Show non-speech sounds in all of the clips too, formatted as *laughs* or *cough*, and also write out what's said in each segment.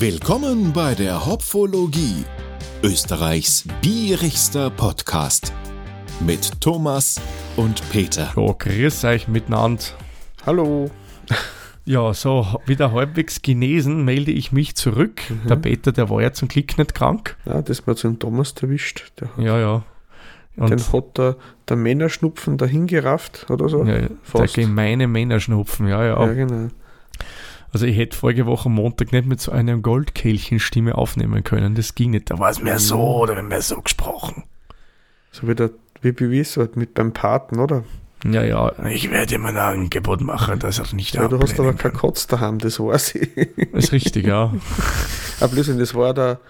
Willkommen bei der Hopfologie, Österreichs bierigster Podcast mit Thomas und Peter. Ja, grüß euch miteinander. Hallo. *laughs* Ja, so wieder halbwegs genesen melde ich mich zurück. Der Peter, der war ja zum Glück nicht krank. Ja, das hat den Thomas erwischt. Der, Ja, ja. Und den hat der, der Männerschnupfen dahin gerafft oder so. ja, der fast. gemeine Männerschnupfen, ja, ja. Ja, genau. Also ich hätte vorige Woche Montag nicht mit so einer Goldkehlchenstimme aufnehmen können. Das ging nicht. Da war es mehr so oder mehr so gesprochen. So wie der WBW so halt mit beim Paten, oder? Ja, ja. Ich werde ihm ein Angebot machen, dass er nicht Ja, du hast aber ablehnen kein kann. Kotz daheim, das weiß ich. Ist richtig, ja. *laughs* Aber Blödsinn, das war der,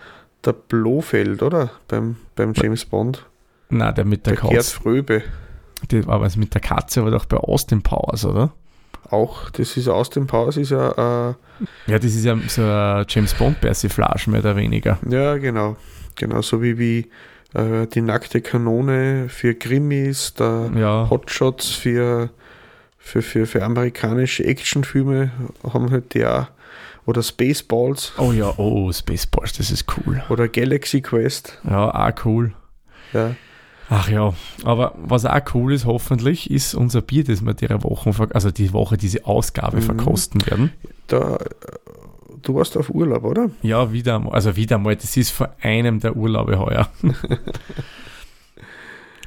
der Blofeld, oder? Beim, beim James Bond. Nein, der mit der, Der Gerd Katze. Fröbe. Der war was mit der Katze, aber doch bei Austin Powers, oder? Auch, das ist aus dem Pause, ist ja, äh, Ja, das ist ja so eine James Bond Persiflage, mehr oder weniger. ja, genau. Genau, so wie, wie äh, die nackte Kanone für Krimis, der Ja. Hotshots für, für, für, für amerikanische Actionfilme haben halt die auch. Oder Spaceballs Oh ja, oh, Spaceballs, das ist cool. oder Galaxy Quest. Ja, auch cool. Ja, Ach ja, aber was auch cool ist, hoffentlich, ist unser Bier, das wir der Woche, also die Woche, diese Ausgabe Mhm. verkosten werden. da, du warst auf Urlaub, oder? Ja, wieder mal, also wieder mal, das ist vor einem der Urlaube heuer. *laughs*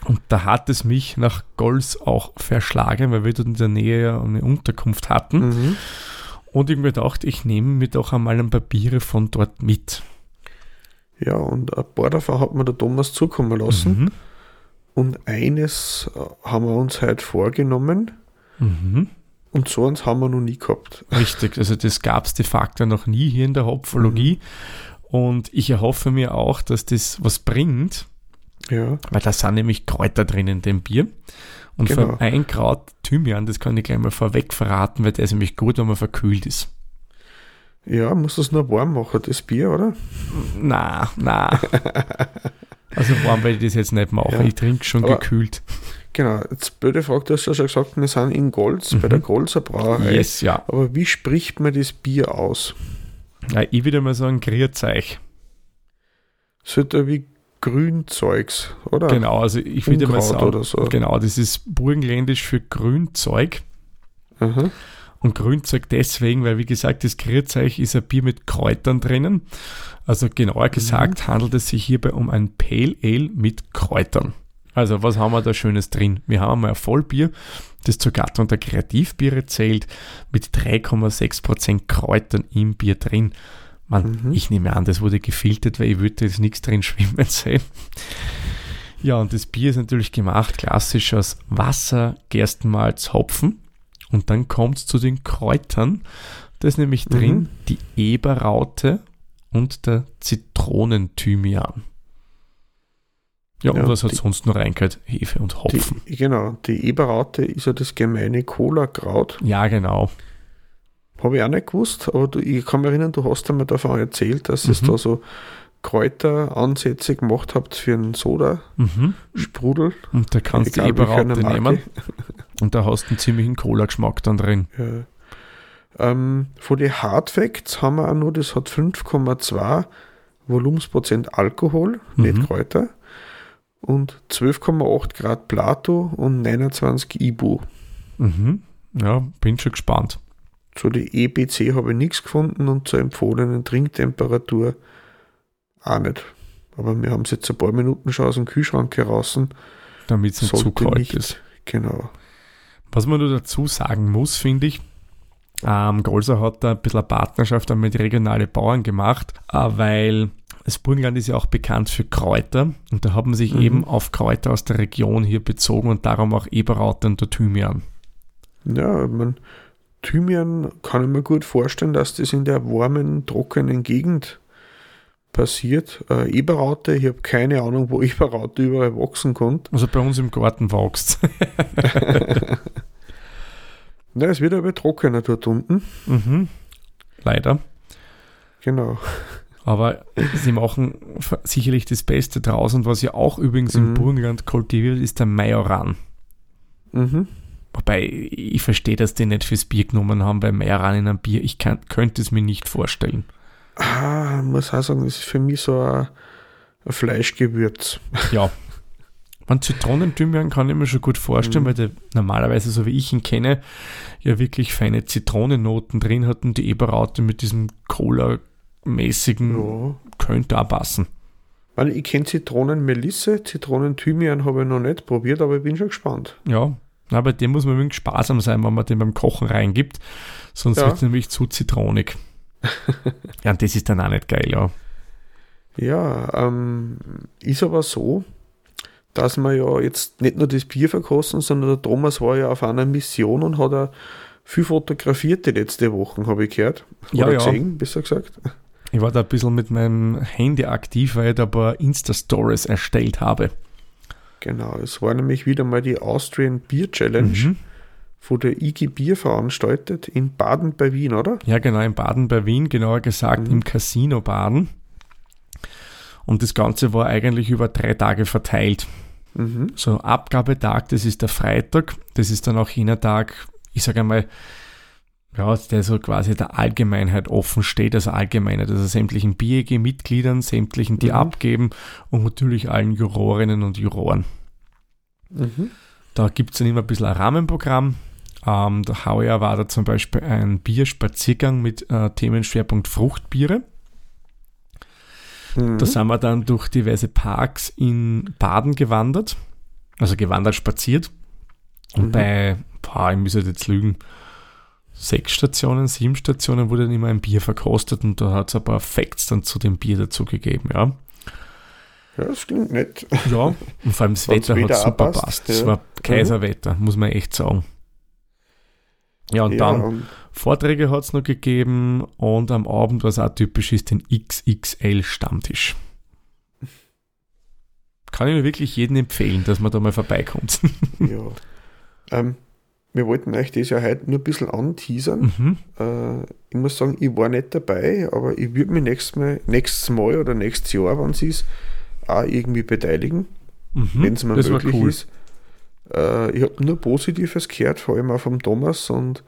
Und da hat es mich nach Golz auch verschlagen, weil wir dort in der Nähe ja eine Unterkunft hatten. Mhm. Und ich mir gedacht, ich nehme mir doch einmal ein paar Biere von dort mit. Ja, und ein paar davon hat mir der Thomas zukommen lassen. Mhm. Und eines äh, haben wir uns heute vorgenommen. Mhm. Und so eins haben wir noch nie gehabt. Richtig, also das gab es de facto noch nie hier in der Hopfologie. Und ich erhoffe mir auch, dass das was bringt, Ja, weil da sind nämlich Kräuter drin in dem Bier. Und Genau. allem ein Kraut, Thymian, das kann ich gleich mal vorweg verraten, weil der ist nämlich gut, wenn man verkühlt ist. ja, muss das nur warm machen, das Bier, oder? Na, na. *laughs* also warm werde ich das jetzt nicht machen. Ja. Ich trinke schon Aber- gekühlt. Genau, jetzt blöde Frage, du hast ja schon gesagt, wir sind in Golz, bei der Golzer Brauerei. Yes, ja. Aber wie spricht man das Bier aus? ja. Ich würde mal sagen, Grierzeich. Sollte wie Grünzeugs, oder? Genau, also ich würde mal sagen, so. genau, das ist burgenländisch für Grünzeug. Aha. Und Grünzeug deswegen, weil wie gesagt, das Grierzeug ist ein Bier mit Kräutern drinnen. Also genauer gesagt handelt es sich hierbei um ein Pale Ale mit Kräutern. Also was haben wir da Schönes drin? Wir haben einmal ein Vollbier, das zur Gattung der Kreativbiere zählt, mit 3,6% Kräutern im Bier drin. Man, ich nehme an, das wurde gefiltert, weil ich würde jetzt nichts drin schwimmen sehen. Ja, und das Bier ist natürlich gemacht, klassisch aus Wasser, Gerstenmalz, Hopfen. Und dann kommt es zu den Kräutern. Da ist nämlich drin Mhm. die Eberraute und der Zitronenthymian. Ja, Ja, und was hat die- sonst noch reingehört? Hefe und Hopfen. Die, genau, die Eberraute ist ja das gemeine Cola-Kraut. ja, genau. Habe ich auch nicht gewusst, aber du, ich kann mich erinnern, du hast einmal davon erzählt, dass ihr Mhm. da so Kräuteransätze gemacht habt für einen Soda, Mhm. Und da kannst du Eberraute nehmen. *laughs* Und da hast du einen ziemlichen Cola-Geschmack dann drin. Ja. Ähm, von den Hard Facts haben wir auch noch, das hat 5,2 Volumensprozent Alkohol, Mhm. nicht Kräuter, und 12,8 Grad Plato und 29 Ibu. Mhm. Ja, bin schon gespannt. Zu die EBC habe ich nichts gefunden und zur empfohlenen Trinktemperatur auch nicht. Aber wir haben es jetzt ein paar Minuten schon aus dem Kühlschrank heraus. Damit es nicht zu kalt nicht. ist. Genau. Was man nur dazu sagen muss, finde ich, ähm, Golser hat da ein bisschen eine Partnerschaft mit regionalen Bauern gemacht, äh, weil das Burgenland ist ja auch bekannt für Kräuter und da haben sich Mhm. eben auf Kräuter aus der Region hier bezogen und darum auch Eberraute und der Thymian. Ja, man, Thymian kann ich mir gut vorstellen, dass das in der warmen, trockenen Gegend passiert. Äh, Eberraute, ich habe keine Ahnung, wo *laughs* Eberraute überall wachsen kann. Also bei uns im Garten wächst *laughs* *laughs* Na, es wird aber trockener dort unten. mhm. Leider. Genau. Aber sie machen sicherlich das Beste draus und was ja auch übrigens im Mhm. Burgenland kultiviert ist, der Majoran. Mhm. Wobei, ich verstehe, dass die nicht fürs Bier genommen haben, bei Majoran in einem Bier. Ich kann, könnte es mir nicht vorstellen. Ah, muss auch sagen, das ist für mich so ein, ein Fleischgewürz. Ja. *laughs* Man Zitronenthymian kann ich mir schon gut vorstellen, Mhm. weil der normalerweise, so wie ich ihn kenne, ja wirklich feine Zitronennoten drin hatten. Die Eberraute mit diesem Cola-mäßigen Ja. könnte auch passen. Also ich kenne Zitronenmelisse, Zitronenthymian habe ich noch nicht probiert, aber ich bin schon gespannt. Ja, bei dem muss man wirklich sparsam sein, wenn man den beim Kochen reingibt. Sonst Ja. wird es nämlich zu zitronig. *laughs* ja, und das ist dann auch nicht geil, ja. Ja, ähm, ist aber so, dass wir ja jetzt nicht nur das Bier verkosten, sondern der Thomas war ja auf einer Mission und hat auch viel fotografiert die letzte Woche, habe ich gehört. Ja, Oder ja. gesehen, besser gesagt. Ich war da ein bisschen mit meinem Handy aktiv, weil ich da ein paar Insta-Stories erstellt habe. Genau, es war nämlich wieder mal die Austrian Beer Challenge Mhm. von der IG Bier veranstaltet in Baden bei Wien, oder? Ja, genau, in Baden bei Wien, genauer gesagt Mhm. im Casino Baden. Und das Ganze war eigentlich über drei Tage verteilt. Mhm. So, Abgabetag, das ist der Freitag. Das ist dann auch jener Tag, ich sage einmal, ja, der so quasi der Allgemeinheit offen steht, also Allgemeinheit, also sämtlichen BEG-Mitgliedern, sämtlichen, die Mhm. abgeben und natürlich allen Jurorinnen und Juroren. Mhm. Da gibt es dann immer ein bisschen ein Rahmenprogramm. Ähm, da heuer war da zum Beispiel ein Bierspaziergang mit äh, Themenschwerpunkt Fruchtbiere. Mhm. Da sind wir dann durch diverse Parks in Baden gewandert. Also gewandert, spaziert. Und Mhm. bei, boah, ich muss jetzt lügen, sechs Stationen, sieben Stationen wurde dann immer ein Bier verkostet und da hat es ein paar Facts dann zu dem Bier dazu gegeben, ja. Ja, das klingt nett. Ja, und vor allem das Wetter hat super passt. Es ja. Mhm. war Kaiserwetter, muss man echt sagen. Ja, und ja, dann und Vorträge hat es noch gegeben und am Abend, was auch typisch ist, den XXL Stammtisch. Kann ich nur wirklich jedem empfehlen, dass man da mal vorbeikommt. ja. Ähm, wir wollten euch das ja heute nur ein bisschen anteasern. mhm. Äh, ich muss sagen, ich war nicht dabei, aber ich würde mich nächstes Mal, nächstes Mal oder nächstes Jahr, wenn es ist, auch irgendwie beteiligen, Mhm. wenn es mir das möglich cool. ist. Äh, ich habe nur Positives gehört, vor allem auch vom Thomas. Und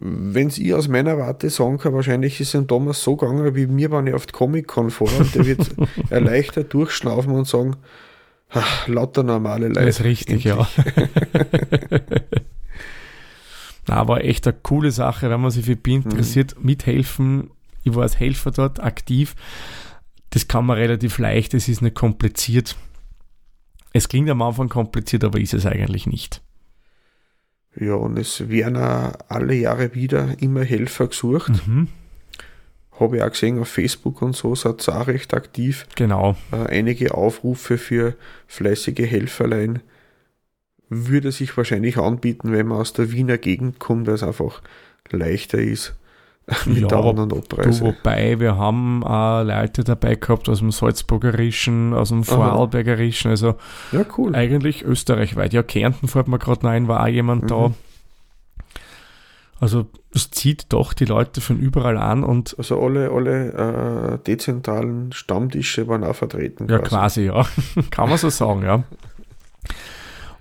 wenn ich aus meiner Warte sagen kann, wahrscheinlich ist es dem Thomas so gegangen wie mir, wenn ich auf Comic-Con fahre und der wird *laughs* erleichtert durchschnaufen und sagen, "Ah, lauter normale Leute. Das ist richtig, ja. *laughs* Na, war echt eine coole Sache, wenn man sich für Mhm. interessiert, mithelfen. Ich war als Helfer dort aktiv. Das kann man relativ leicht, es ist nicht kompliziert. Es klingt am Anfang kompliziert, aber ist es eigentlich nicht. Ja, und es werden auch alle Jahre wieder immer Helfer gesucht. Mhm. Habe ich auch gesehen auf Facebook und so, seid ihr auch recht aktiv. Genau. Äh, einige Aufrufe für fleißige Helferlein würde sich wahrscheinlich anbieten, wenn man aus der Wiener Gegend kommt, weil es einfach leichter ist *laughs* mit Ja, Du, Abreise. wobei, wir haben äh, Leute dabei gehabt aus dem Salzburgerischen, aus dem Vorarlbergerischen, also Ja, cool. eigentlich österreichweit. Ja, Kärnten fällt mir gerade ein, war auch jemand da. Mhm. Also es zieht doch die Leute von überall an und Also alle, alle äh, dezentralen Stammtische waren auch vertreten. ja, quasi, ja. *laughs* Kann man so sagen, ja.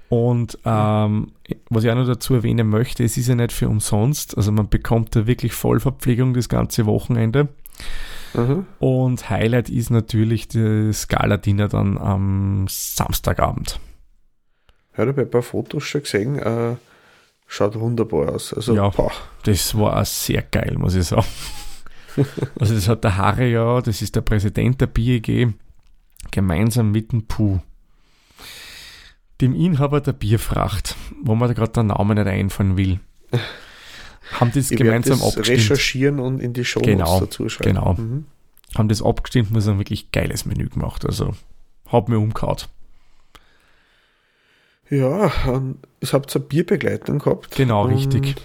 Und ähm, was ich auch noch dazu erwähnen möchte, es ist ja nicht für umsonst. Also man bekommt da wirklich Vollverpflegung das ganze Wochenende. Mhm. Und Highlight ist natürlich das Gala-Dinner dann am Samstagabend. Ja, da habe ich ein paar Fotos schon gesehen. Äh, schaut wunderbar aus. Also, Ja. boah, Das war auch sehr geil, muss ich sagen. *laughs* Also das hat der Harry ja, das ist der Präsident der BEG, gemeinsam mit dem Puh, dem Inhaber der Bierfracht, wo man da gerade der Name nicht einfallen will, haben das ich gemeinsam das abgestimmt. recherchieren und in die Show Genau, dazu schreiben. genau. Mhm. Haben das abgestimmt und ein wirklich geiles Menü gemacht. Also hat mir umgehauen. Ja, und es habt eine Bierbegleitung gehabt. Genau, und richtig.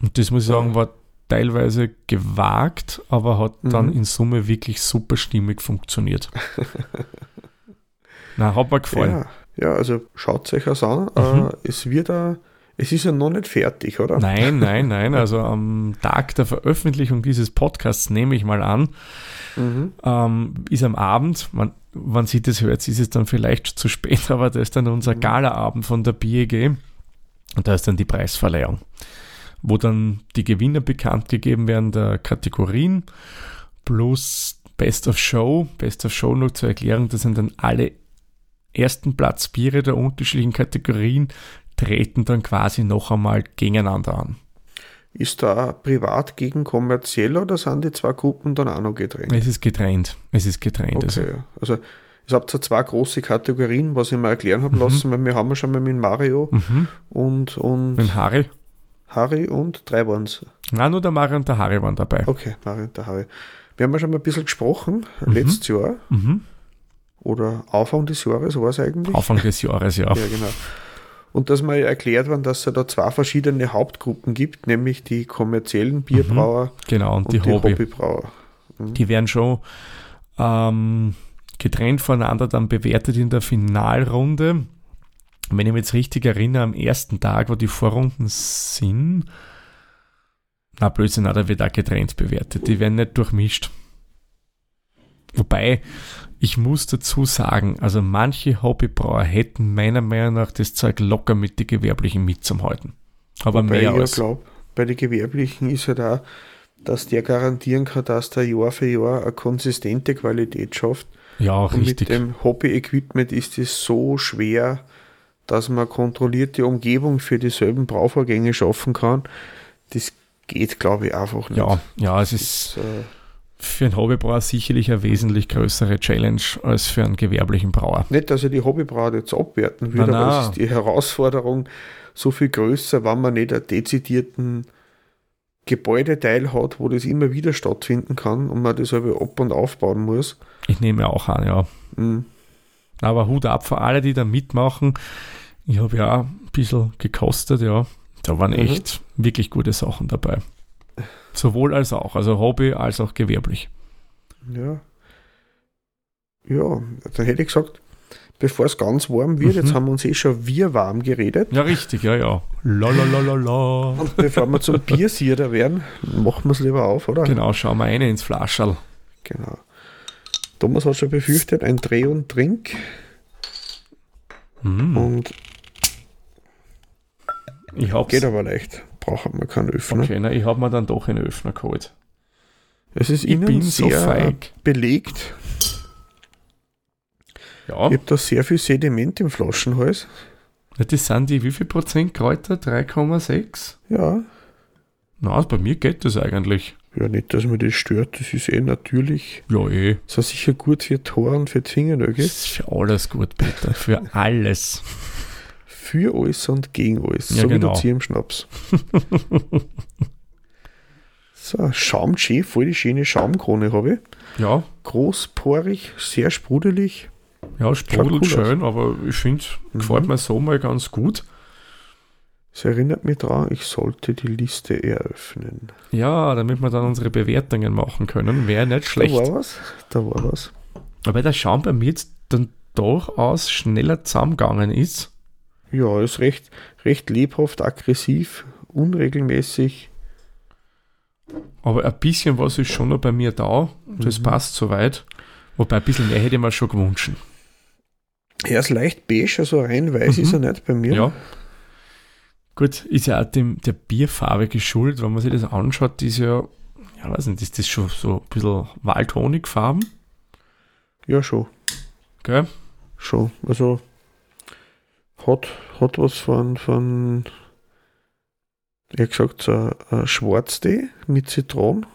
Und das muss ich sagen, war teilweise gewagt, aber hat dann Mhm. in Summe wirklich super stimmig funktioniert. *laughs* Na, hat mir gefallen. Ja, ja, also schaut euch das an. Mhm. Äh, es wird da, es ist ja noch nicht fertig, oder? Nein, nein, nein. *laughs* Also am Tag der Veröffentlichung dieses Podcasts nehme ich mal an, Mhm. ähm, ist am Abend, man, wann Sie das hört, ist es dann vielleicht zu spät, *laughs* aber da ist dann unser Galaabend von der BEG und da ist dann die Preisverleihung, wo dann die Gewinner bekannt gegeben werden der Kategorien. plus Best of Show. Best of Show nur zur Erklärung, das sind dann alle ersten Platz Biere der unterschiedlichen Kategorien, treten dann quasi noch einmal gegeneinander an. Ist da privat gegen kommerziell oder sind die zwei Gruppen dann auch noch getrennt? Es ist getrennt. Es ist getrennt. Okay. Also, also es habt ja zwei große Kategorien, was ich mir erklären habe lassen, mhm. weil wir haben ja schon mal mit Mario mhm. und, und mit Harry. Harry und drei waren es. Nein, nur der Mario und der Harry waren dabei. Okay, Mario und der Harry. Wir haben ja schon mal ein bisschen gesprochen, mhm. letztes Jahr. Mhm. Oder Anfang des Jahres war es eigentlich. Anfang des Jahres, ja. ja, genau. Und dass mal erklärt worden, dass es da zwei verschiedene Hauptgruppen gibt, nämlich die kommerziellen Bierbrauer mhm, genau, und, und die, die Hobby. Hobbybrauer. Mhm. Die werden schon ähm, getrennt voneinander dann bewertet in der Finalrunde. Wenn ich mich jetzt richtig erinnere, am ersten Tag, wo die Vorrunden sind, na Blödsinn, da wird auch getrennt bewertet. Die werden nicht durchmischt. Wobei, ich muss dazu sagen, also manche Hobbybrauer hätten meiner Meinung nach das Zeug locker mit den Gewerblichen mitzuhalten. Aber Wobei mehr ich als. glaube, bei den Gewerblichen ist halt auch, dass der garantieren kann, dass der Jahr für Jahr eine konsistente Qualität schafft. Ja, Und richtig. mit dem Hobby-Equipment ist es so schwer, dass man kontrollierte Umgebung für dieselben Brauvorgänge schaffen kann. Das geht, glaube ich, einfach nicht. Ja, ja, es ist. Das, äh, für einen Hobbybrauer sicherlich eine wesentlich größere Challenge als für einen gewerblichen Brauer. Nicht, dass ich die Hobbybrauer jetzt abwerten würde, aber es ist die Herausforderung so viel größer, wenn man nicht einen dezidierten Gebäudeteil hat, wo das immer wieder stattfinden kann und man das aber ab und aufbauen muss. Ich nehme auch an, ja. Mhm. Aber Hut ab für alle, die da mitmachen. Ich habe ja auch ein bisschen gekostet, ja. Da waren mhm. echt wirklich gute Sachen dabei. Sowohl als auch, also Hobby als auch gewerblich. Ja. Ja, dann hätte ich gesagt, bevor es ganz warm wird, mhm. jetzt haben wir uns eh schon wir warm geredet. Ja, richtig, ja, ja. La, la, la, la, la. Und bevor wir zum Biersierer werden, machen wir es lieber auf, oder? Genau, schauen wir eine ins Flascherl. Genau. Thomas hat schon befürchtet, ein Dreh und Trink. Mhm. Und ich hab's. Geht aber leicht. Braucht man keinen Öffner. Okay, na, ich habe mir dann doch einen Öffner geholt. Es ist ich innen sehr so feig. belegt. Ja. Ich habe da sehr viel Sediment im Flaschenhals. Ja, das sind die wie viel Prozent Kräuter? 3,6? Ja. Na, also bei mir geht das eigentlich. Ja, nicht, dass mir das stört, das ist eh natürlich. Ja, eh. Das ist sicher gut für Tor und für Fingernägel. Das ist für alles gut, Peter. Für alles für alles und gegen alles. Ja, so genau. wie der Schnaps. *laughs* so, Schaumschee, voll die schöne Schaumkrone habe ich. Ja. Großporig, sehr sprudelig. Ja, sprudelt cool schön, aus. aber ich finde, mhm. gefällt mir so mal ganz gut. Es erinnert mich daran, ich sollte die Liste eröffnen. Ja, damit wir dann unsere Bewertungen machen können. Wäre nicht schlecht. Da war was. Da war was. Aber der Schaum bei mir jetzt dann durchaus schneller zusammengegangen ist. Ja, ist recht, recht lebhaft, aggressiv, unregelmäßig. Aber ein bisschen was ist schon noch bei mir da. Das mhm. passt soweit. Wobei ein bisschen mehr hätte ich mir schon gewünscht. Er ist leicht beige, also rein weiß mhm. ist er nicht bei mir. Ja. Gut, ist ja auch dem, der Bierfarbe geschuldet, wenn man sich das anschaut, ist ja, ja, weiß nicht, ist das schon so ein bisschen Waldhonigfarben? Ja, schon. Gell? Schon. Also hat, hat was von, von ich gesagt, so ein Schwarztee mit Zitronen.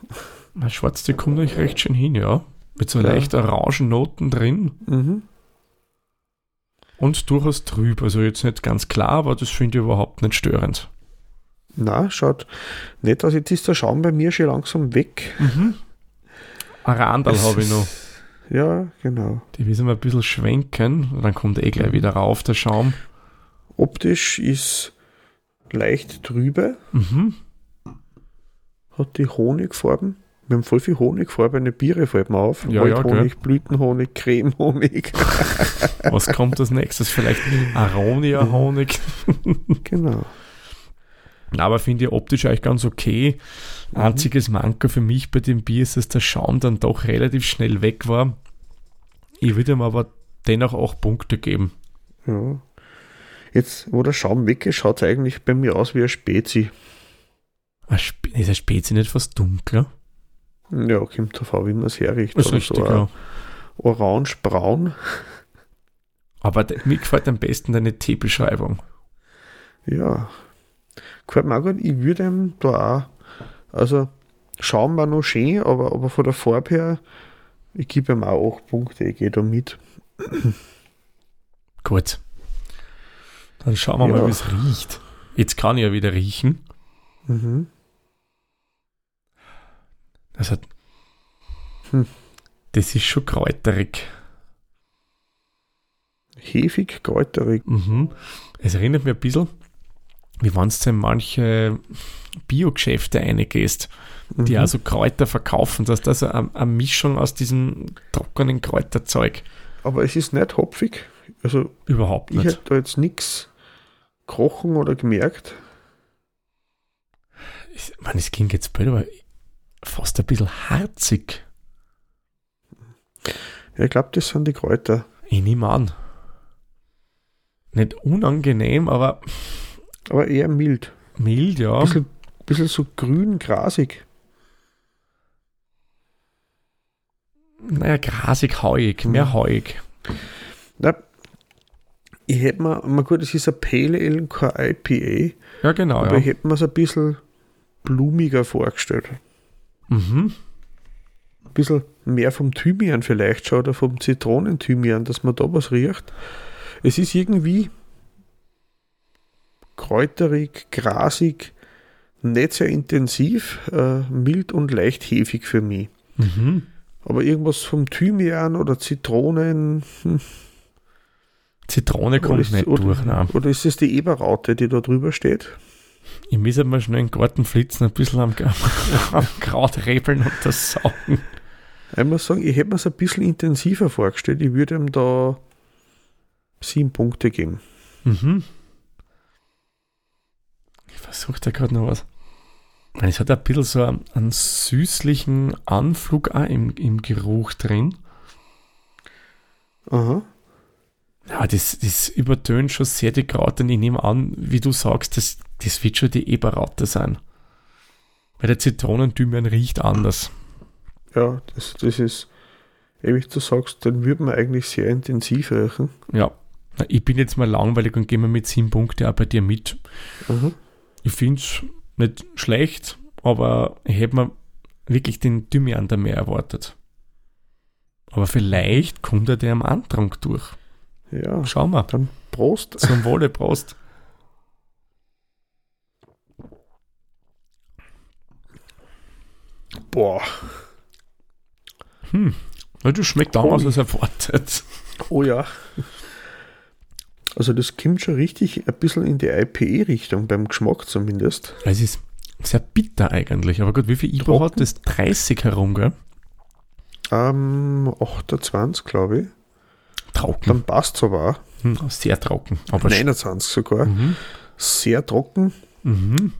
Ein Schwarztee kommt eigentlich recht schön hin, ja. Mit so ja. leicht Orangennoten drin. Mhm. Und durchaus trüb. Also jetzt nicht ganz klar, aber das finde ich überhaupt nicht störend. Na, schaut nicht aus. Jetzt ist der Schaum bei mir schon langsam weg. Mhm. Arandal habe ich noch. Ja, genau. Die müssen wir ein bisschen schwenken. Dann kommt eh gleich wieder rauf, der Schaum. Optisch ist leicht trübe. Mhm. Hat die Honigfarben. Wir haben voll viel Honigfarbene Biere, fällt mir auf. Ja, Waldhonig, ja, Blütenhonig, Cremehonig. *laughs* Was kommt als nächstes? Vielleicht Aronia-Honig. *laughs* genau. Aber finde ich optisch eigentlich ganz okay. Mhm. Einziges Manko für mich bei dem Bier ist, dass der Schaum dann doch relativ schnell weg war. Ich würde ihm aber dennoch auch Punkte geben. Ja. Jetzt, wo der Schaum weg ist, schaut es eigentlich bei mir aus wie ein Spezi. Ist ein Spezi nicht fast dunkler? Ja, kommt drauf an, wie man es herrichtet. Das ist richtig, so ja. Orange-braun. Aber mir gefällt am besten deine Teebeschreibung. Ja. Gefällt mir auch gut. Ich würde ihm da auch, also schauen wir noch schön, aber, aber von der Farbe her, ich gebe ihm auch 8 Punkte, ich gehe da mit. Gut. Dann schauen wir Ja. mal, wie es riecht. Jetzt kann ich ja wieder riechen. Mhm. Das hat. Hm. Das ist schon kräuterig. Hefig, kräuterig. Mhm. Es erinnert mich ein bisschen, wie wenn du in manche Biogeschäfte reingehst, die Mhm. also Kräuter verkaufen, dass das eine, eine Mischung aus diesem trockenen Kräuterzeug Aber es ist nicht hopfig. Also überhaupt ich nicht. hätte da jetzt nichts gerochen oder gemerkt. Ich meine, es klingt jetzt blöd, aber fast ein bisschen harzig. Ja, ich glaube, das sind die Kräuter. Ich nehme an. Nicht unangenehm, aber Aber eher mild. mild, ja. Ein bisschen, bisschen so grün, grasig. Naja, grasig, hauig, mehr Mhm. hauig. Na, ich hätte mir, mal gut, es ist ein Pale Ale, kein IPA, Ja, genau, aber ja. ich hätte mir es ein bisschen blumiger vorgestellt. Mhm. Ein bisschen mehr vom Thymian vielleicht schon oder vom Zitronenthymian, dass man da was riecht. Es ist irgendwie kräuterig, grasig, nicht sehr intensiv, äh, mild und leicht hefig für mich. Mhm. Aber irgendwas vom Thymian oder Zitronen. Hm, Zitrone kommt ist, nicht oder, durch, nein. oder ist es die Eberraute, die da drüber steht? Ich muss mal schnell in den Garten flitzen, ein bisschen am, *laughs* am Kraut rebeln und das saugen. Ich muss sagen, ich hätte mir es ein bisschen intensiver vorgestellt. Ich würde ihm da sieben Punkte geben. Mhm. Ich versuche da gerade noch was. Es hat ein bisschen so einen, einen süßlichen Anflug auch im, im Geruch drin. Aha. Ja, das, das übertönt schon sehr die Kraut und ich nehme an, wie du sagst, das, das wird schon die Eberraute sein. Weil der Zitronenthymian riecht anders. Ja, das, das ist, wie du sagst, den würde man eigentlich sehr intensiv riechen. Ja. Ich bin jetzt mal langweilig und gehe mal mit sieben Punkten auch bei dir mit. Aha. Ich finde es nicht schlecht, aber ich hätte mir wirklich den Thymian da mehr erwartet. Aber vielleicht kommt er der am Antrunk durch. Ja, Schauen wir. dann Prost. Zum Wohle, Prost. Boah. Hm. Ja, das schmeckt Ui. als erwartet. Oh ja. Also das kommt schon richtig ein bisschen in die IPA-Richtung, beim Geschmack zumindest. Es ist sehr bitter eigentlich. Aber gut, wie viel Trocken. hat das? 30 herum, gell? Ähm, 28, glaube ich. Trocken. Dann passt es aber auch. Hm, sehr trocken. Aber 29 sogar. Mhm. Sehr trocken. Mhm.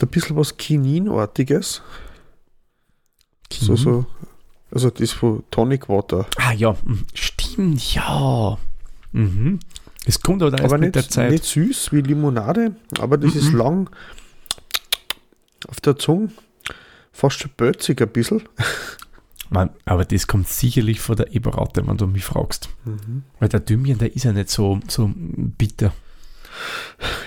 Ein bisschen was Kininartiges. So, Mhm. so. Also das von Tonic Water. Ah ja, mhm. stimmt, ja. Mhm. Es kommt aber erst aber mit nicht, der Zeit. nicht süß wie Limonade, aber das ist Mhm. lang auf der Zunge. Fast schon bölzig ein bisschen. Man, aber das kommt sicherlich von der Eberraute, wenn du mich fragst. Weil der Thymian, der ist ja nicht so, so bitter.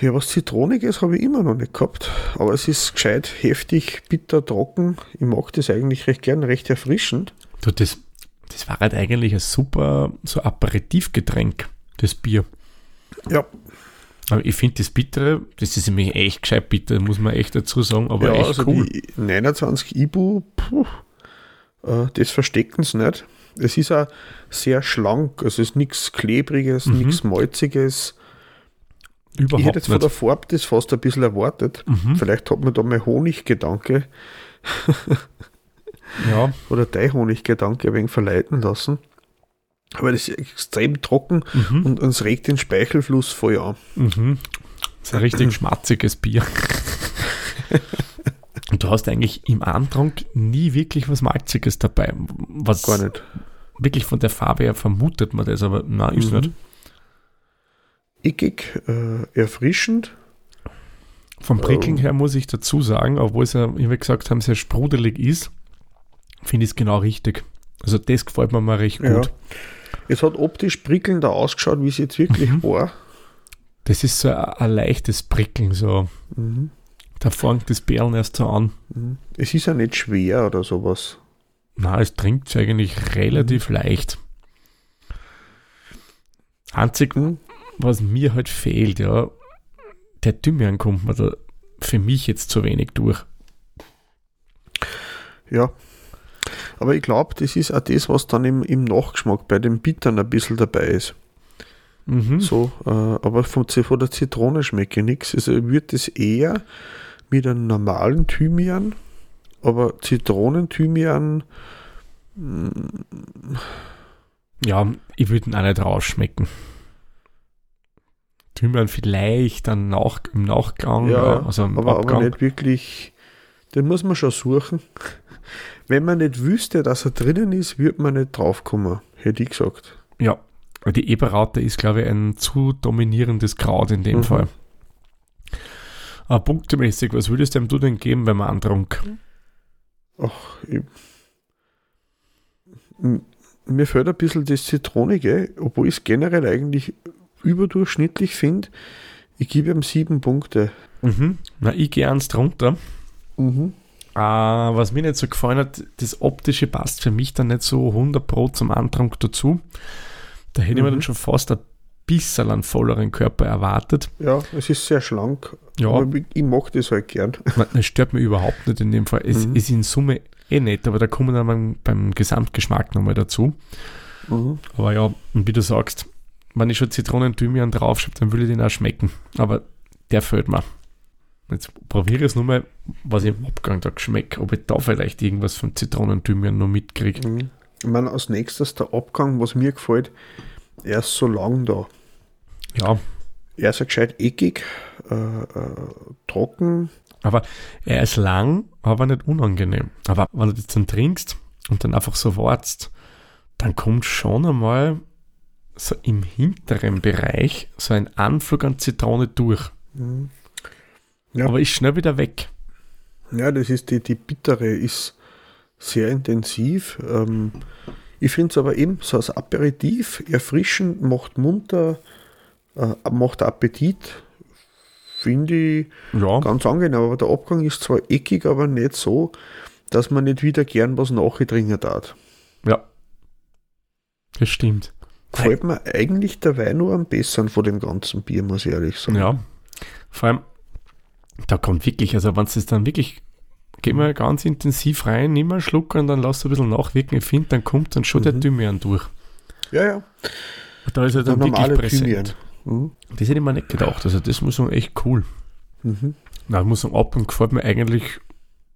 Ja, was Zitroniges habe ich immer noch nicht gehabt. Aber es ist gescheit, heftig, bitter, trocken. Ich mag das eigentlich recht gern, recht erfrischend. Du, das, das war halt eigentlich ein super so Aperitivgetränk, das Bier. Ja, Aber ich finde das Bittere, das ist nämlich echt gescheit bitter, muss man echt dazu sagen, aber ja echt also cool. die 29 Ibu, puh, äh, das verstecken sie nicht. Es ist auch sehr schlank, also es ist nichts Klebriges, Mhm. nichts Malziges. ich Überhaupt hätte jetzt von nicht. der Farbe das fast ein bisschen erwartet. Mhm. Vielleicht hat man da mein Honiggedanke *laughs* Ja, oder dein Honiggedanke ein wenig verleiten lassen. Aber das ist extrem trocken mhm. und uns regt den Speichelfluss voll an. Mhm. Das ist ein richtig *clears throat* schmatziges Bier. *laughs* Und du hast eigentlich im Antrunk nie wirklich was Malziges dabei. Was Gar nicht. wirklich von der Farbe her vermutet man das, aber nein, ist Mhm. nicht. Ickig, äh, erfrischend. Vom Prickeln her muss ich dazu sagen, obwohl es ja, wie wir gesagt haben, sehr sprudelig ist, finde ich es genau richtig. Also das gefällt mir mal recht gut. Ja. Es hat optisch prickelnder ausgeschaut, wie es jetzt wirklich Mhm. war. Das ist so ein, ein leichtes Prickeln, so. Mhm. Da fängt das Bären erst so an. Mhm. Es ist ja nicht schwer oder sowas. Na, es trinkt eigentlich relativ leicht. Einzig, Mhm. was mir halt fehlt, ja, der Thymian kommt mir da für mich jetzt zu wenig durch. Ja. Aber ich glaube, das ist auch das, was dann im, im Nachgeschmack bei den Bittern ein bisschen dabei ist. Mhm. So, äh, aber von, Z- von der Zitrone schmecke ich nichts. Also ich würde das eher mit einem normalen Thymian, aber Zitronenthymian, Ja, ich würde ihn auch nicht rausschmecken. Thymian vielleicht dann nach, im Nachgang, Ja, also im aber, aber Abgang. nicht wirklich, den muss man schon suchen. Wenn man nicht wüsste, dass er drinnen ist, würde man nicht draufkommen, hätte ich gesagt. Ja, die Eberraute ist, glaube ich, ein zu dominierendes Kraut in dem Mhm. Fall. Aber punktemäßig, was würdest du denn geben beim Antrunk? Ach, ich, mir fällt ein bisschen das Zitronige, obwohl ich es generell eigentlich überdurchschnittlich finde. Ich gebe ihm sieben Punkte. Mhm. Na, ich gehe eins drunter. Mhm. Äh, was mir nicht so gefallen hat, das Optische passt für mich dann nicht so 100 Pro zum Antrunk dazu. Da hätte ich mir Mhm. dann schon fast ein bisschen einen volleren Körper erwartet. Ja, es ist sehr schlank. Ja. Aber ich, mag das halt gern. Nein, Das stört mich überhaupt nicht in dem Fall. Es Mhm. ist in Summe eh nett, aber da kommen wir dann beim, beim Gesamtgeschmack nochmal dazu. Mhm. Aber ja, und wie du sagst, wenn ich schon Zitronen-Thymian draufschreibe, dann will ich den auch schmecken. Aber der fällt mir. Jetzt probiere ich es nur mal, was ich im Abgang da geschmeckt, ob ich da vielleicht irgendwas von Zitronen-Thymian noch mitkriege. Mhm. Ich meine, als nächstes der Abgang, was mir gefällt, er ist so lang da. Ja, Er ist ja gescheit eckig, äh, äh, trocken. aber er ist lang, aber nicht unangenehm. Aber wenn du das dann trinkst und dann einfach so wartest, dann kommt schon einmal so im hinteren Bereich so ein Anflug an Zitrone durch. Mhm. Ja. Aber ist schnell wieder weg. Ja, das ist die, die bittere ist sehr intensiv. Ähm, ich finde es aber eben so als Aperitif erfrischend, macht munter, äh, macht Appetit. Finde ich Ja, ganz angenehm. Aber der Abgang ist zwar eckig, aber nicht so, dass man nicht wieder gern was nachtrinken darf. ja. Das stimmt. Gefällt mir eigentlich der Wein nur am besseren von dem ganzen Bier, muss ich ehrlich sagen. Ja. Vor allem, da kommt wirklich, also wenn es dann wirklich, geh mal ganz intensiv rein, nimm einen Schluck und dann lass ein bisschen nachwirken. Ich finde, dann kommt dann schon der Mhm. Thymian durch. ja. ja. Und da ist er Der dann wirklich normale präsent. Thymian. Mhm. Das hätte ich mir nicht gedacht. Also das muss man echt cool. Mhm. Na, muss sagen, ab und gefällt mir eigentlich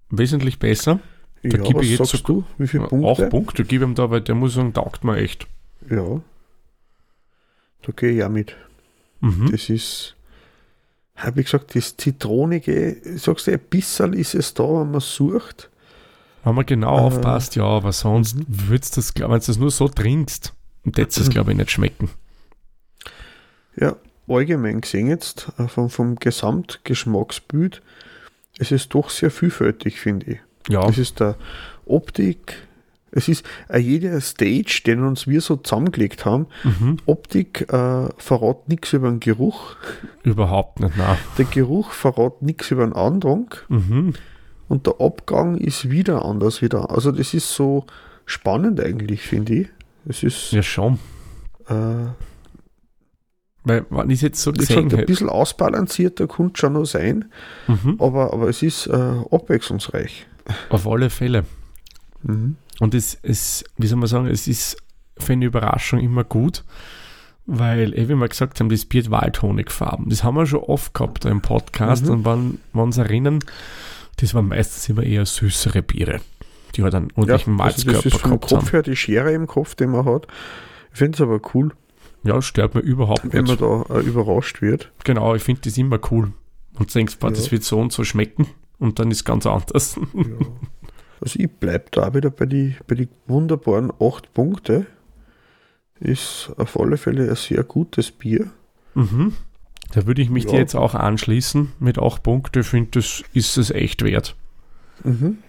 wesentlich besser. Da Ja, gebe ich jetzt sagst so- du? Wie viele Punkte? Acht Punkte gebe ich ihm da, weil der muss sagen, taugt mir echt. Ja. Da gehe ich auch mit. Mhm. Das ist, habe ich gesagt, das Zitronige, sagst du, ein bisschen ist es da, wenn man sucht. Wenn man genau Äh, aufpasst, ja, aber sonst mhm. würdest du das, wenn du das nur so trinkst, würdest du es, *clears throat* glaube ich, nicht schmecken. Ja, allgemein gesehen jetzt, äh, vom, vom Gesamtgeschmacksbild, es ist doch sehr vielfältig, finde ich. Ja, Es ist der Optik, es ist äh, jeder Stage, den uns wir so zusammengelegt haben. mhm. Optik äh, verrat nichts über den Geruch, überhaupt nicht, nein. der Geruch verrat nichts über den Andrang Mhm. und der Abgang ist wieder anders wieder. Also das ist so spannend eigentlich, finde ich. Es ist Ja, schon. äh, Weil, ich es jetzt so gesagt, ein bisschen ausbalancierter könnte schon noch sein, mhm. aber, aber es ist äh, abwechslungsreich. auf alle Fälle. Mhm. Und es, es, wie soll man sagen, es ist für eine Überraschung immer gut, weil, eh, wie wir gesagt haben, das Bier hat Waldhonigfarben. Das haben wir schon oft gehabt im Podcast Mhm. und wenn wir uns erinnern, das waren meistens immer eher süßere Biere, die halt einen ordentlichen also das Malzkörper ist vom gehabt haben. Kopf her die Schere im Kopf, den man hat. Ich finde es aber cool, Ja, stört mir überhaupt wenn man nicht. da äh, überrascht wird. Genau, ich finde das immer cool. Und denkst, boah, Ja. das wird so und so schmecken und dann ist es ganz anders. Ja. Also ich bleibe da wieder bei die, bei die wunderbaren acht Punkte. Ist auf alle Fälle ein sehr gutes Bier. mhm. Da würde ich mich Ja. dir jetzt auch anschließen mit 8 Punkten. Ich finde, das ist es echt wert. Mhm.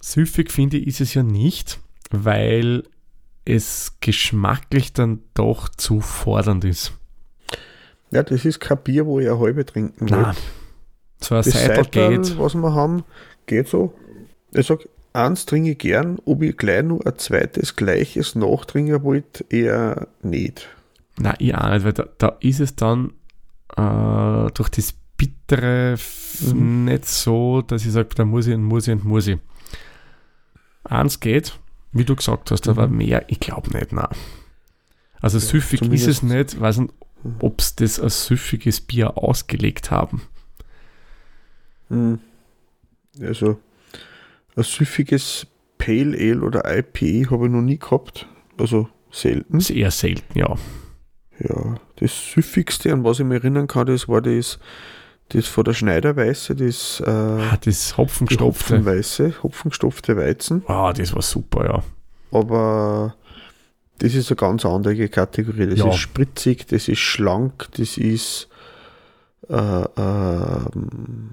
Süffig finde ich ist es ja nicht, weil es geschmacklich dann doch zu fordernd ist. Ja, das ist kein Bier, wo ich eine halbe trinken will. Na, so ein Seidel geht. was wir haben, geht so. Ich sag, eins trinke ich gern, ob ich gleich nur ein zweites gleiches nachtrinken wollte, eher nicht. Nein, ich auch nicht, weil da, da ist es dann äh, durch das Bittere Mhm. nicht so, dass ich sage, da muss ich und muss ich und muss ich. Eins geht, wie du gesagt hast, aber Mhm. mehr, ich glaube nicht, nein. Also süffig ist es nicht, weiß nicht, ob sie das als süffiges Bier ausgelegt haben. Hm. Also, ein süffiges Pale Ale oder IPA habe ich noch nie gehabt. Also selten. Ist eher selten, ja. Ja, das süffigste, an was ich mich erinnern kann, das war das, das von der Schneiderweiße, das äh, Ah, das Hopfengestopfte. Hopfenweiße, hopfengestopfte Weizen. Ah, das war super, ja. Aber das ist eine ganz andere Kategorie. Das Ja. ist spritzig, das ist schlank, das ist äh, ähm,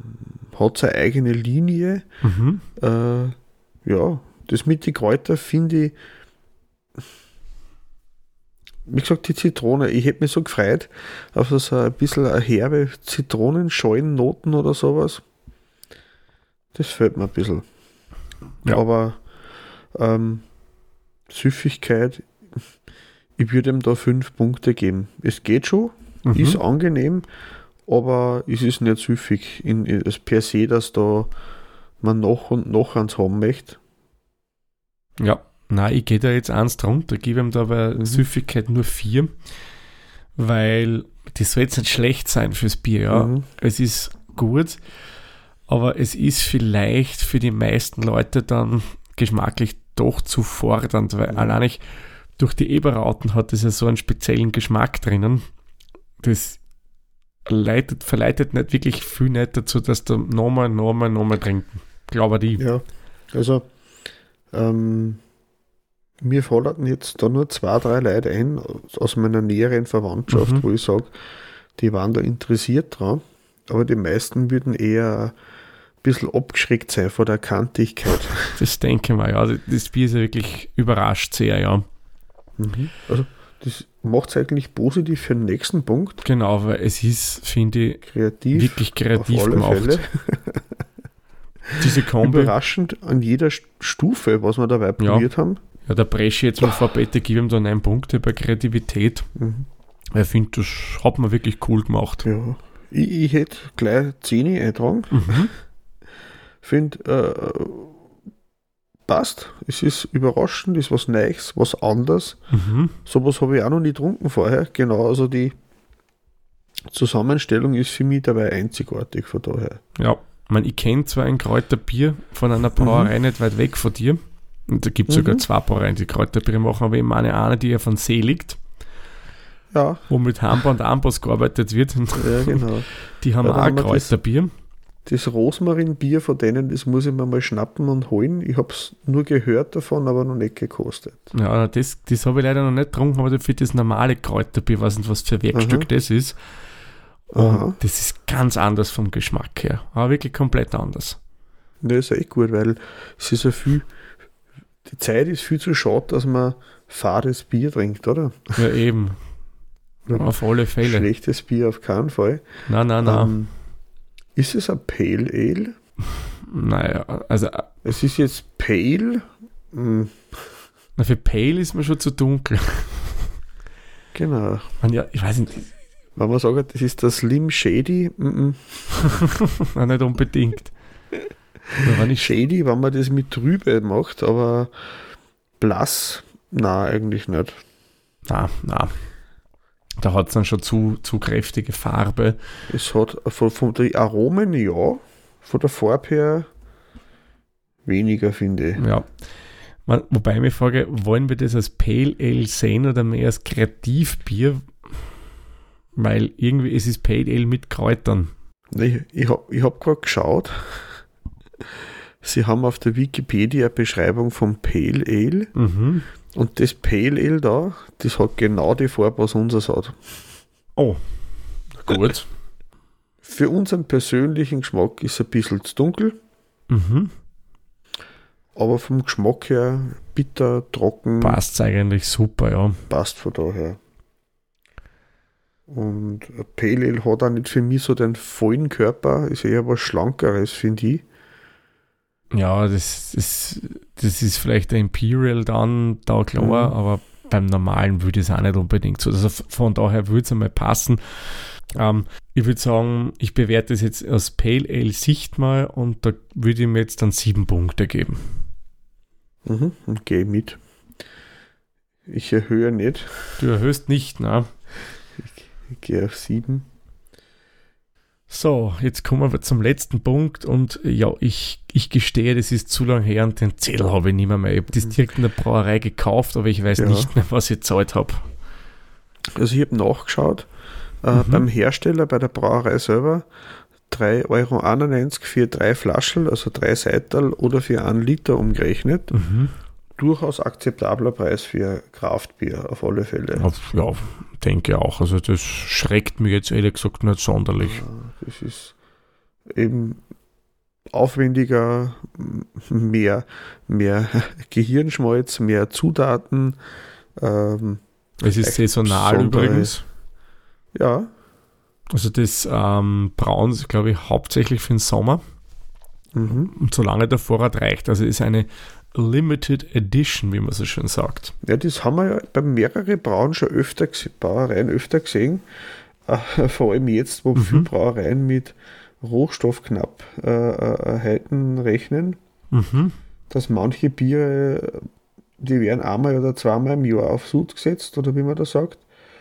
hat seine eigene Linie. Mhm. Äh, ja, das mit den Kräutern finde ich, wie gesagt, die Zitrone. Ich hätte mich so gefreut auf so ein bisschen eine herbe Zitronenscheuennoten oder sowas. Das fehlt mir ein bisschen. Ja. Aber ähm, Süffigkeit, ich würde ihm da fünf Punkte geben. Es geht schon, Mhm. ist angenehm, aber es ist nicht süffig in, das per se, dass da man noch und noch eins haben möchte. Ja, nein, ich gehe da jetzt eins drunter, gebe ihm da bei Mhm. Süffigkeit nur vier, weil das soll jetzt nicht schlecht sein fürs Bier, ja. Mhm. Es ist gut, aber es ist vielleicht für die meisten Leute dann geschmacklich doch zu fordernd, weil Mhm. allein ich, durch die Eberrauten hat es ja so einen speziellen Geschmack drinnen, das leitet, verleitet nicht wirklich viel nicht dazu, dass du nochmal, nochmal, nochmal trinken. Glaube ich. Ja, also ähm, mir fallen jetzt da nur zwei, drei Leute ein aus meiner näheren Verwandtschaft, Mhm. wo ich sage, die waren da interessiert dran, aber die meisten würden eher ein bisschen abgeschreckt sein vor der Kantigkeit. Das denke ich mal, ja. Das Bier ist ja wirklich überrascht sehr, ja. Also das macht es eigentlich positiv für den nächsten Punkt. Genau, weil es ist, finde ich, Kreativ. wirklich kreativ auf alle gemacht. Fälle. Diese Kombi, ja, Überraschend an jeder Stufe, was wir dabei probiert haben. Da presche ich jetzt mal vor, bitte gib ihm da neun Punkte bei Kreativität. Mhm. Weil ich finde, das hat man wirklich cool gemacht. Ja. Ich, ich hätte gleich 10 eintragen. Mhm. Finde, äh, passt. Es ist überraschend, ist was Neues, was anderes. Mhm. Sowas habe ich auch noch nie getrunken vorher. Genau, also die Zusammenstellung ist für mich dabei einzigartig von daher. Ja, ich, mein, ich kenne zwar ein Kräuterbier von einer Brauerei nicht weit weg von dir. Und da gibt es sogar Mhm. zwei Brauereien, die Kräuterbier machen, aber ich meine eine, die ja von See liegt, Ja, wo mit Hamper und Amboss gearbeitet wird. Ja genau. *laughs* die haben Ja, auch haben wir das- Kräuterbier. Das Rosmarinbier von denen, das muss ich mir mal schnappen und holen. Ich habe es nur gehört davon, aber noch nicht gekostet. Ja, das, das habe ich leider noch nicht getrunken, aber für das normale Kräuterbier, weiß nicht, was für ein Werkstück Aha. das ist. Aha. Und das ist ganz anders vom Geschmack her. Aber wirklich komplett anders. Ne, ist echt gut, weil es ist ja viel, die Zeit ist viel zu schade, dass man fades Bier trinkt, oder? Ja, eben. Auf alle Fälle. Schlechtes Bier auf keinen Fall. Nein, nein, nein. Ähm, ist es ein Pale Ale? naja, also äh, Es ist jetzt Pale. Hm, na, für Pale ist mir schon zu dunkel. genau. Man, ja, ich weiß nicht, Wenn man sagt, das ist der Slim Shady, mm, *laughs* nein, nicht unbedingt. Aber wenn ich Shady, wenn man das mit Trübe macht, aber blass, na eigentlich nicht. na, na. Da hat es dann schon zu, zu kräftige Farbe. Es hat von, von den Aromen ja, von der Farbe her weniger, finde ich. Ja. Man, wobei ich mich frage, wollen wir das als Pale Ale sehen oder mehr als Kreativbier? Weil irgendwie es ist Pale Ale mit Kräutern. Ich, ich habe ich hab gerade geschaut. Sie haben auf der Wikipedia eine Beschreibung vom Pale Ale Mhm. und das Pale Ale da, das hat genau die Farbe, was unseres hat. Oh, gut. Für unseren persönlichen Geschmack ist es ein bisschen zu dunkel, Mhm. aber vom Geschmack her bitter, trocken, Passt eigentlich super, ja. passt von daher. Und Pale Ale hat auch nicht für mich so den vollen Körper, ist eher was Schlankeres, finde ich. Ja, das, das, das ist vielleicht der Imperial dann da klar, Mhm. aber beim normalen würde es auch nicht unbedingt so. Also von daher würde es einmal passen. Ähm, ich würde sagen, ich bewerte es jetzt aus Pale Ale Sicht mal und da würde ich mir jetzt dann sieben Punkte geben. Mhm, und gehe mit. Ich erhöhe nicht, Du erhöhst nicht, ne? ich gehe auf sieben. So, jetzt kommen wir zum letzten Punkt und ja, ich, ich gestehe, das ist zu lang her und den Zettel habe ich nicht mehr. mehr. Ich habe das direkt in der Brauerei gekauft, aber ich weiß Ja. nicht mehr, was ich gezahlt habe. Also ich habe nachgeschaut, äh, Mhm. beim Hersteller, bei der Brauerei selber, 3,91 Euro für drei Flaschen, also drei Seital oder für einen Liter umgerechnet. Mhm. Durchaus akzeptabler Preis für Kraftbier, auf alle Fälle. Ja, denke auch. Also das schreckt mich jetzt ehrlich gesagt nicht sonderlich. Das ist eben aufwendiger, mehr, mehr *laughs* Gehirnschmalz, mehr Zutaten. Ähm, Es ist saisonal übrigens. ja, Also das ähm, Brauen ist, glaube ich, hauptsächlich für den Sommer mhm. und solange der Vorrat reicht. Also ist eine Limited Edition, wie man so schön sagt. Ja, das haben wir ja bei mehreren Brauen schon öfter, Brauereien öfter gesehen. Äh, *laughs* vor allem jetzt, wo Mhm. viele Brauereien mit Rohstoffknappheiten rechnen, Mhm. dass manche Biere, die werden einmal oder zweimal im Jahr auf Sud gesetzt, oder wie man das sagt,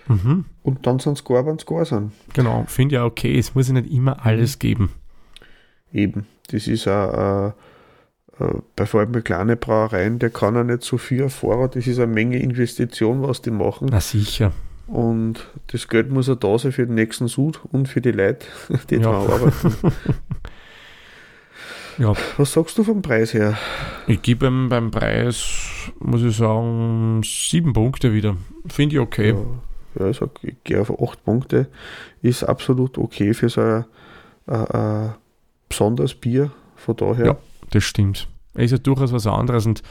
Mhm. und dann sind es gar, wenn es gar sind. Genau, finde ja okay. Es muss ja nicht immer alles geben. Eben, das ist äh, äh, bei vor allem bei kleinen Brauereien, der kann ja nicht so viel auf Vorrat, das ist eine Menge Investition, was die machen. Na sicher. Und das Geld muss ja da sein für den nächsten Sud und für die Leute, *laughs* die Ja. dran arbeiten. *laughs* Ja, Was sagst du vom Preis her? ich gebe ihm beim Preis, muss ich sagen, sieben Punkte wieder. Finde ich okay. Ja, ja, ich, sag, ich gehe auf 8 Punkte. Ist absolut okay für so ein, ein, ein besonderes Bier. Von daher. Ja. Das stimmt. Er ist ja durchaus was anderes und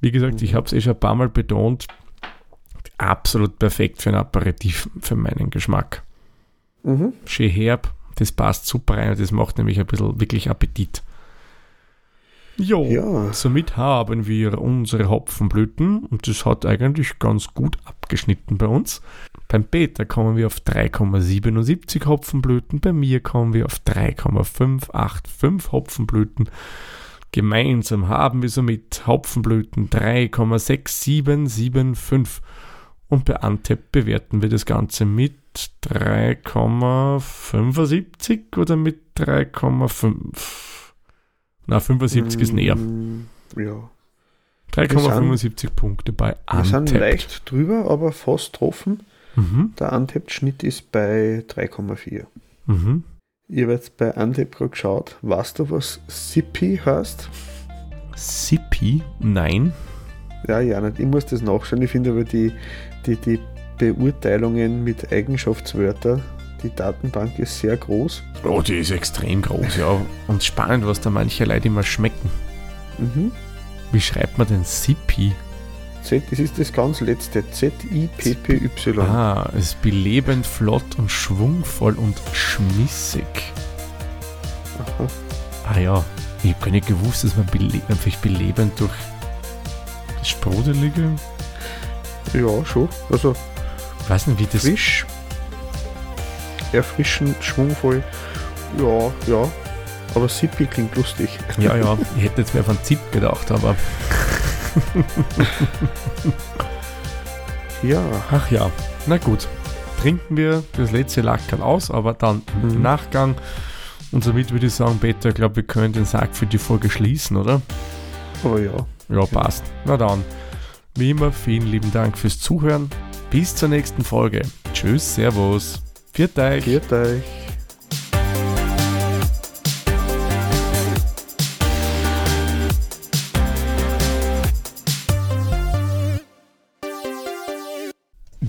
wie gesagt, ich habe es eh schon ein paar Mal betont, absolut perfekt für ein Aperitif, für meinen Geschmack. Mhm. Schön herb, das passt super rein und das macht nämlich ein bisschen wirklich Appetit. Jo, Ja. somit haben wir unsere Hopfenblüten und das hat eigentlich ganz gut abgeschnitten bei uns. Beim Peter kommen wir auf 3,77 Hopfenblüten, bei mir kommen wir auf 3,585 Hopfenblüten. Gemeinsam haben wir somit Hopfenblüten 3,6775 und bei Antep bewerten wir das Ganze mit 3,75 oder mit 3,5? Na, 75 ist näher. Mm, Ja. 3,75 Punkte bei Wir sind Antep. leicht drüber, aber fast getroffen. Mhm, Der Untapped-Schnitt ist bei 3,4. mhm. Ich habe jetzt bei gerade geschaut. Weißt du, was Sippy heißt? Sippy? Nein. Ja, ja, nicht. Ich muss das nachschauen. Ich finde aber die, die, die Beurteilungen mit Eigenschaftswörtern, die Datenbank ist sehr groß. Oh, die ist extrem groß, ja. Und spannend, was da manche Leute immer schmecken. Mhm. Wie schreibt man denn Sippy? Z, das ist das ganz letzte. Z-I-P-P-Y. Ah, es ist belebend, flott und schwungvoll und schmissig. Aha. Ah ja, ich habe gar nicht gewusst, dass man bele einfach belebend durch das Sprudelige, Ja, schon. Also ich weiß nicht, wie das frisch, erfrischend, schwungvoll. Ja, ja. Aber Sippy klingt lustig. Ja, ja, *laughs* ich hätte jetzt mehr von Zip gedacht, aber *laughs* Ja, ach ja, na gut. Trinken wir das letzte Lackerl aus, aber dann im Mhm. Nachgang. Und somit würde ich sagen, Peter, ich glaube, wir können den Sack für die Folge schließen, oder? aber ja. Ja, passt. Na dann, wie immer, vielen lieben Dank fürs Zuhören. Bis zur nächsten Folge. Tschüss, Servus. Viert euch. Viert euch.